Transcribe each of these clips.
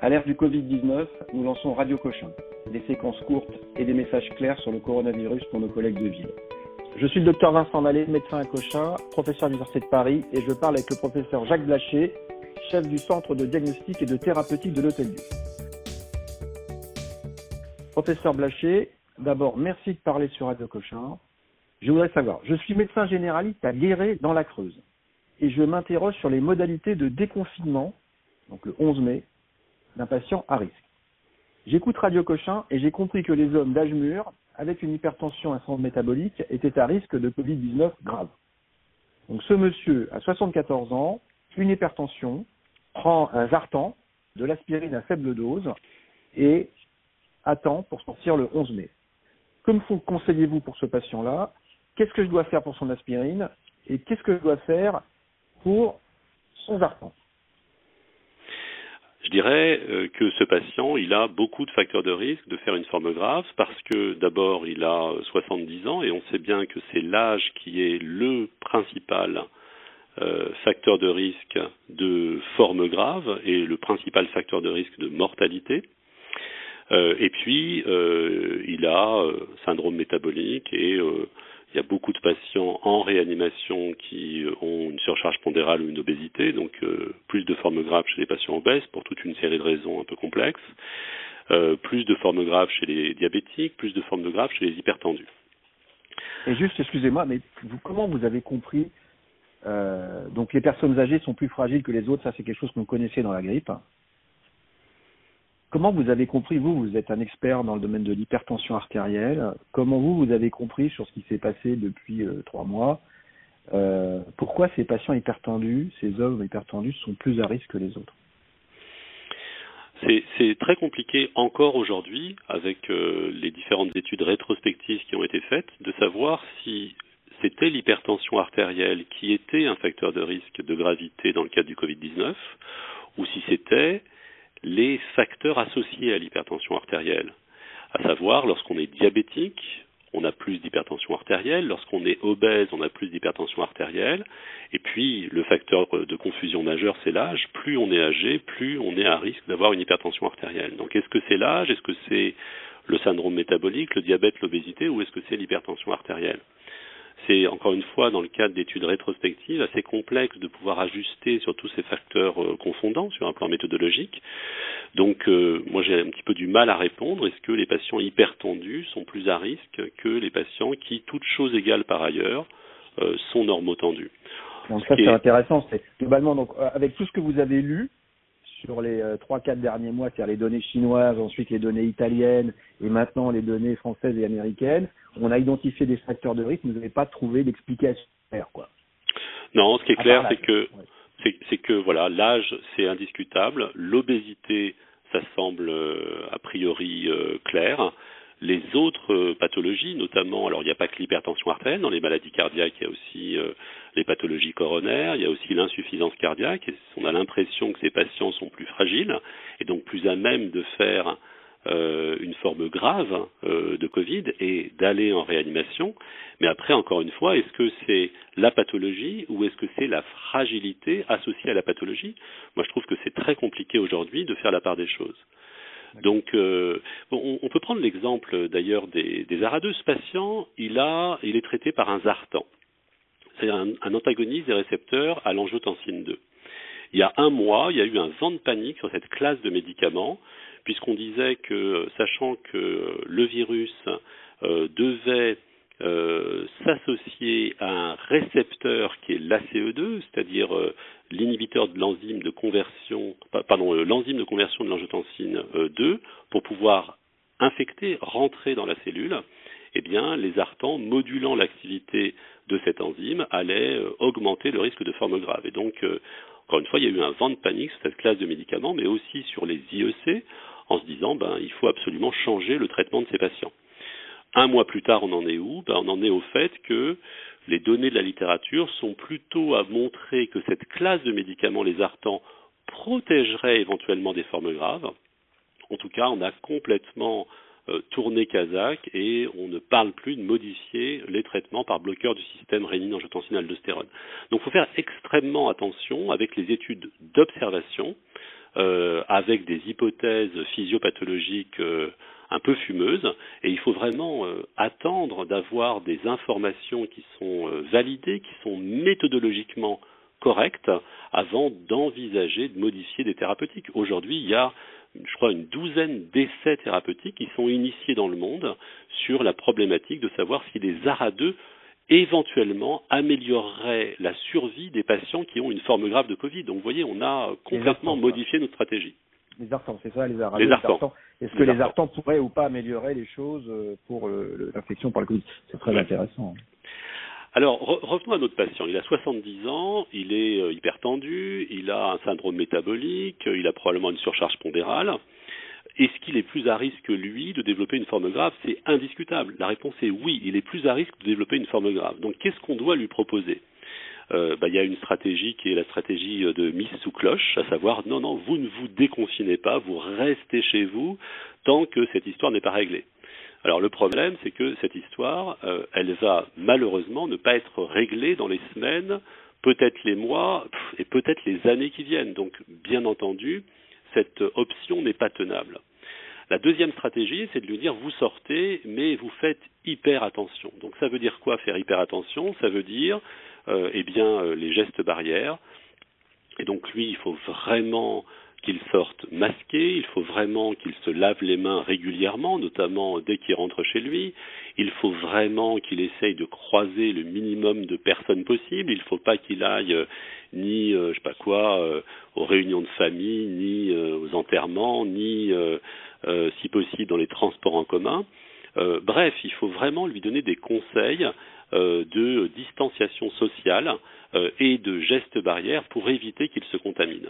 À l'ère du Covid-19, nous lançons Radio Cochin, des séquences courtes et des messages clairs sur le coronavirus pour nos collègues de ville. Je suis le docteur Vincent Mallet, médecin à Cochin, professeur à l'Université de Paris, et je parle avec le professeur Jacques Blaché, chef du centre de diagnostic et de thérapeutique de l'Hôtel Dieu. Professeur Blaché, d'abord, merci de parler sur Radio Cochin. Je voudrais savoir, je suis médecin généraliste à Guéret dans la Creuse, et je m'interroge sur les modalités de déconfinement, donc le 11 mai, d'un patient à risque. J'écoute Radio Cochin et j'ai compris que les hommes d'âge mûr, avec une hypertension un centre métabolique, étaient à risque de Covid-19 grave. Donc ce monsieur a 74 ans, une hypertension, prend un Zartan, de l'aspirine à faible dose et attend pour sortir le 11 mai. Que me conseillez-vous pour ce patient-là Qu'est-ce que je dois faire pour son aspirine Et qu'est-ce que je dois faire pour son Zartan? Je dirais euh, que ce patient, il a beaucoup de facteurs de risque de faire une forme grave parce que d'abord, il a 70 ans et on sait bien que c'est l'âge qui est le principal euh, facteur de risque de forme grave et le principal facteur de risque de mortalité. Euh, et puis, il a syndrome métabolique et il y a beaucoup de patients en réanimation qui ont une surcharge pondérale ou une obésité, donc euh, plus de formes graves chez les patients obèses pour toute une série de raisons un peu complexes, euh, plus de formes graves chez les diabétiques, plus de formes graves chez les hypertendus. Et juste, excusez-moi, mais vous, comment vous avez compris euh, Donc les personnes âgées sont plus fragiles que les autres, ça c'est quelque chose qu'on connaissait dans la grippe. Comment vous avez compris, vous, vous êtes un expert dans le domaine de l'hypertension artérielle, comment vous, vous avez compris sur ce qui s'est passé depuis euh, trois mois, euh, pourquoi ces patients hypertendus, ces hommes hypertendus sont plus à risque que les autres? C'est très compliqué encore aujourd'hui, avec euh, les différentes études rétrospectives qui ont été faites, de savoir si c'était l'hypertension artérielle qui était un facteur de risque de gravité dans le cadre du Covid-19, ou si c'était les facteurs associés à l'hypertension artérielle. À savoir, lorsqu'on est diabétique, on a plus d'hypertension artérielle, lorsqu'on est obèse, on a plus d'hypertension artérielle, et puis le facteur de confusion majeur, c'est l'âge. Plus on est âgé, plus on est à risque d'avoir une hypertension artérielle. Donc est-ce que c'est l'âge, est-ce que c'est le syndrome métabolique, le diabète, l'obésité, ou est-ce que c'est l'hypertension artérielle? C'est encore une fois dans le cadre d'études rétrospectives assez complexe de pouvoir ajuster sur tous ces facteurs euh, confondants sur un plan méthodologique. Donc euh, moi j'ai un petit peu du mal à répondre. Est-ce que les patients hypertendus sont plus à risque que les patients qui, toutes choses égales par ailleurs, euh, sont normotendus Donc ça c'est intéressant. C'est globalement donc avec tout ce que vous avez lu, sur les trois quatre derniers mois, c'est-à-dire les données chinoises, ensuite les données italiennes et maintenant les données françaises et américaines, on a identifié des facteurs de risque, vous n'avez pas trouvé d'explication claire, quoi. Non, ce qui est clair, c'est que c'est que voilà, l'âge c'est indiscutable, l'obésité ça semble euh, a priori euh, clair. Les autres euh, pathologies, notamment, alors il n'y a pas que l'hypertension artérielle, dans les maladies cardiaques, il y a aussi les pathologies coronaires, il y a aussi l'insuffisance cardiaque, on a l'impression que ces patients sont plus fragiles et donc plus à même de faire euh, une forme grave euh, de Covid et d'aller en réanimation. Mais après, encore une fois, est-ce que c'est la pathologie ou est-ce que c'est la fragilité associée à la pathologie? Moi, je trouve que c'est très compliqué aujourd'hui de faire la part des choses. Donc, euh, on, peut prendre l'exemple d'ailleurs des, des aradeux. Ce patient, il, a, il est traité par un zartan. C'est un, un antagoniste des récepteurs à l'angiotensine 2. Il y a un mois, il y a eu un vent de panique sur cette classe de médicaments puisqu'on disait que, sachant que le virus euh, devait euh, s'associer à un récepteur qui est l'ACE2, c'est-à-dire l'inhibiteur de l'enzyme de conversion, pardon, l'enzyme de conversion de l'angiotensine 2, pour pouvoir infecter, rentrer dans la cellule, eh bien, les artans, modulant l'activité de cette enzyme, allaient augmenter le risque de forme grave. Et donc, encore une fois, il y a eu un vent de panique sur cette classe de médicaments, mais aussi sur les IEC, en se disant ben, il faut absolument changer le traitement de ces patients. Un mois plus tard, on en est où? Ben, On en est au fait que les données de la littérature sont plutôt à montrer que cette classe de médicaments, les artans, protégerait éventuellement des formes graves. En tout cas, on a complètement euh, tourné Kazakh et on ne parle plus de modifier les traitements par bloqueur du système rénine-angiotensin-aldostérone. Donc il faut faire extrêmement attention avec les études d'observation euh, avec des hypothèses physiopathologiques un peu fumeuses, et il faut vraiment attendre d'avoir des informations qui sont validées, qui sont méthodologiquement correctes, avant d'envisager de modifier des thérapeutiques. Aujourd'hui, il y a je crois, une douzaine d'essais thérapeutiques qui sont initiés dans le monde sur la problématique de savoir si les ARA2 éventuellement amélioreraient la survie des patients qui ont une forme grave de Covid. Donc vous voyez, on a complètement modifié notre stratégie. Les artans, c'est ça, les ARA2 Les artans. Est-ce que les artans pourraient ou pas améliorer les choses euh, pour l'infection par le Covid? C'est très intéressant. Alors, revenons à notre patient. Il a 70 ans, il est euh, hypertendu, il a un syndrome métabolique, il a probablement une surcharge pondérale. Est-ce qu'il est plus à risque, que lui, de développer une forme grave? C'est indiscutable. La réponse est oui, il est plus à risque de développer une forme grave. Donc, qu'est-ce qu'on doit lui proposer? Euh, bah, il y a une stratégie qui est la stratégie de mise sous cloche, à savoir non, non, vous ne vous déconfinez pas, vous restez chez vous tant que cette histoire n'est pas réglée. Alors le problème, c'est que cette histoire, euh, elle va malheureusement ne pas être réglée dans les semaines, peut-être les mois et peut-être les années qui viennent. Donc, bien entendu, cette option n'est pas tenable. La deuxième stratégie, c'est de lui dire vous sortez, mais vous faites hyper attention. Donc ça veut dire quoi faire hyper attention? Ça veut dire, euh, eh bien, euh, les gestes barrières. Et donc lui, il faut vraiment qu'il sorte masqué, il faut vraiment qu'il se lave les mains régulièrement, notamment dès qu'il rentre chez lui. Il faut vraiment qu'il essaye de croiser le minimum de personnes possible. Il ne faut pas qu'il aille euh, ni, euh, je sais pas quoi, euh, aux réunions de famille, ni aux enterrements, ni, si possible, dans les transports en commun. bref, il faut vraiment lui donner des conseils de distanciation sociale et de gestes barrières pour éviter qu'il se contamine.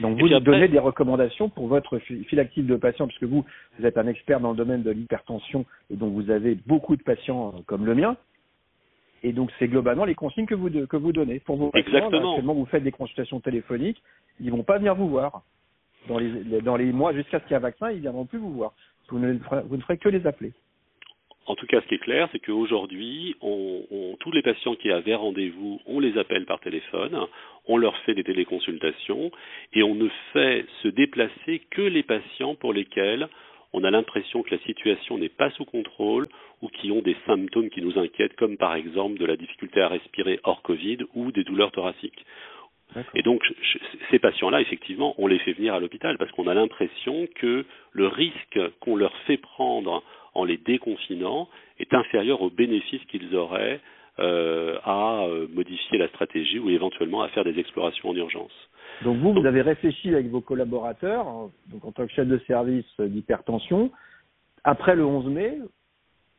Donc vous nous donnez des recommandations pour votre fil actif de patients, puisque vous, vous êtes un expert dans le domaine de l'hypertension et donc vous avez beaucoup de patients euh, comme le mien. Et donc c'est globalement les consignes que vous, que vous donnez pour vos patients. Exactement. Vous faites des consultations téléphoniques, ils vont pas venir vous voir. Dans les, dans les mois jusqu'à ce qu'il y ait un vaccin, ils viendront plus vous voir. Vous ne, vous ne ferez que les appeler. En tout cas, ce qui est clair, c'est qu'aujourd'hui, tous les patients qui avaient rendez-vous, on les appelle par téléphone, on leur fait des téléconsultations et on ne fait se déplacer que les patients pour lesquels on a l'impression que la situation n'est pas sous contrôle ou qui ont des symptômes qui nous inquiètent, comme par exemple de la difficulté à respirer hors Covid ou des douleurs thoraciques. Et donc, ces patients-là, effectivement, on les fait venir à l'hôpital parce qu'on a l'impression que le risque qu'on leur fait prendre en les déconfinant est inférieur aux bénéfices qu'ils auraient euh, à euh, modifier la stratégie ou éventuellement à faire des explorations en urgence. Donc vous, vous avez réfléchi avec vos collaborateurs, donc en tant que chef de service d'hypertension, après le 11 mai,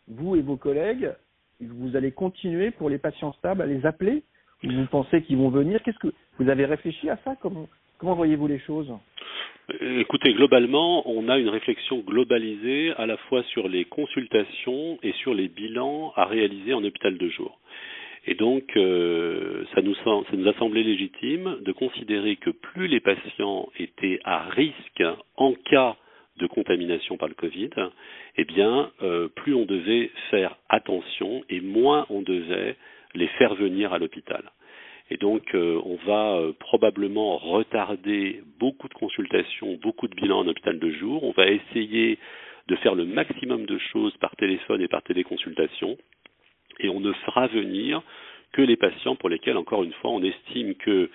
vous et vos collègues, vous allez continuer pour les patients stables à les appeler Vous pensez qu'ils vont venir? Qu'est-ce que vous avez réfléchi à ça? Comment, comment voyez-vous les choses? Écoutez, globalement, on a une réflexion globalisée à la fois sur les consultations et sur les bilans à réaliser en hôpital de jour. Et donc, euh, ça, nous, a semblé légitime de considérer que plus les patients étaient à risque en cas de contamination par le Covid, eh bien, euh, plus on devait faire attention et moins on devait les faire venir à l'hôpital. Et donc, euh, on va euh, probablement retarder beaucoup de consultations, beaucoup de bilans en hôpital de jour. On va essayer de faire le maximum de choses par téléphone et par téléconsultation. Et on ne fera venir que les patients pour lesquels, encore une fois, on estime que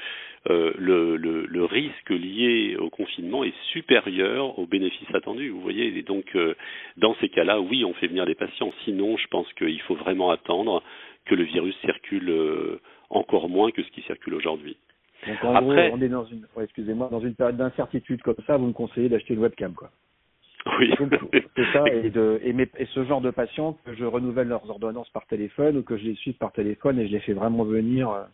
euh, le, risque lié au confinement est supérieur aux bénéfices attendus. Vous voyez, et donc dans ces cas-là, oui, on fait venir des patients. Sinon, je pense qu'il faut vraiment attendre que le virus circule encore moins que ce qui circule aujourd'hui. Donc en Après, gros, on est dans une, excusez-moi, dans une période d'incertitude comme ça, vous me conseillez d'acheter une webcam, quoi. Oui. C'est ça, et, de, et, ce genre de patients que je renouvelle leurs ordonnances par téléphone ou que je les suis par téléphone et je les fais vraiment venir. Euh,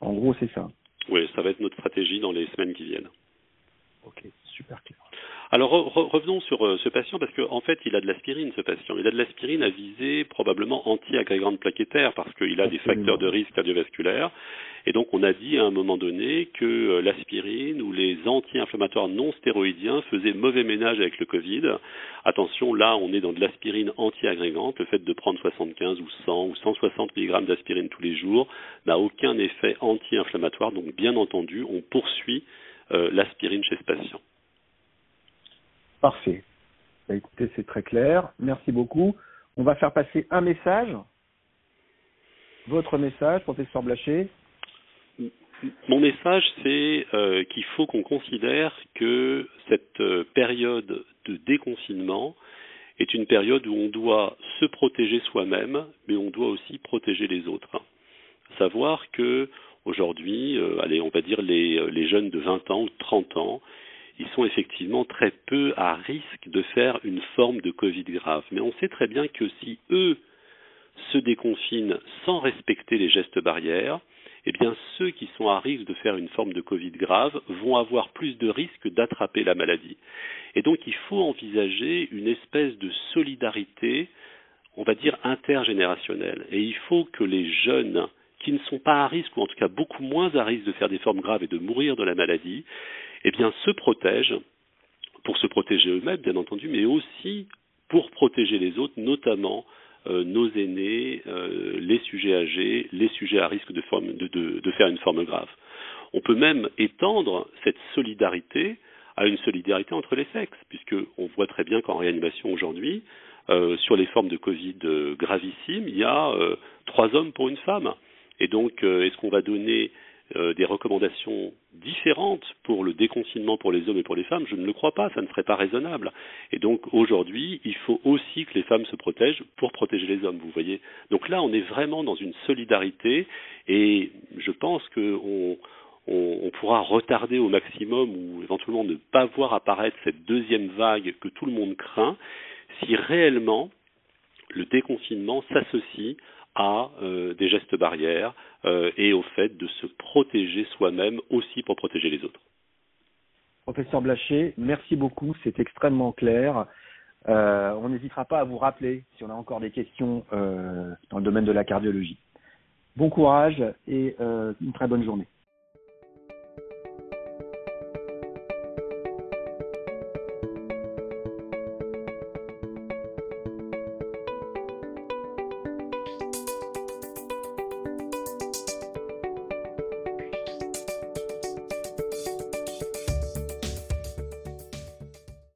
en gros, c'est ça. Oui, ça va être notre stratégie dans les semaines qui viennent. Ok, super clair. Alors revenons sur euh, ce patient parce qu'en fait il a de l'aspirine ce patient. Il a de l'aspirine à visée probablement anti-agrégante plaquettaire parce qu'il a des facteurs de risque cardiovasculaire. Et donc on a dit à un moment donné que euh, l'aspirine ou les anti-inflammatoires non stéroïdiens faisaient mauvais ménage avec le Covid. Attention, là on est dans de l'aspirine anti-agrégante. Le fait de prendre 75 ou 100 ou 160 mg d'aspirine tous les jours n'a aucun effet anti-inflammatoire. Donc bien entendu, on poursuit euh, l'aspirine chez ce patient. Parfait. Bah, écoutez, c'est très clair. Merci beaucoup. On va faire passer un message. Votre message, professeur Blaché. Mon message, c'est euh, qu'il faut qu'on considère que cette euh, période de déconfinement est une période où on doit se protéger soi-même, mais on doit aussi protéger les autres. Savoir que aujourd'hui, euh, allez, on va dire les, les jeunes de 20 ans ou de 30 ans, ils sont effectivement très peu à risque de faire une forme de Covid grave. Mais on sait très bien que si eux se déconfinent sans respecter les gestes barrières, eh bien ceux qui sont à risque de faire une forme de Covid grave vont avoir plus de risques d'attraper la maladie. Et donc il faut envisager une espèce de solidarité, on va dire intergénérationnelle. Et il faut que les jeunes qui ne sont pas à risque, ou en tout cas beaucoup moins à risque de faire des formes graves et de mourir de la maladie, eh bien se protègent pour se protéger eux-mêmes, bien entendu, mais aussi pour protéger les autres, notamment euh, nos aînés, euh, les sujets âgés, les sujets à risque de, faire une forme grave. On peut même étendre cette solidarité à une solidarité entre les sexes, puisqu'on voit très bien qu'en réanimation aujourd'hui, euh, sur les formes de Covid gravissimes, il y a trois hommes pour une femme. Et donc, est-ce qu'on va donner euh, des recommandations différentes pour le déconfinement pour les hommes et pour les femmes, je ne le crois pas, ça ne serait pas raisonnable. Et donc aujourd'hui, il faut aussi que les femmes se protègent pour protéger les hommes, vous voyez. Donc là, on est vraiment dans une solidarité et je pense qu'on on, pourra retarder au maximum ou éventuellement ne pas voir apparaître cette deuxième vague que tout le monde craint si réellement le déconfinement s'associe à euh, des gestes barrières euh, et au fait de se protéger soi-même aussi pour protéger les autres. Professeur Blaché, merci beaucoup, c'est extrêmement clair. Euh, on n'hésitera pas à vous rappeler si on a encore des questions dans le domaine de la cardiologie. Bon courage et une très bonne journée.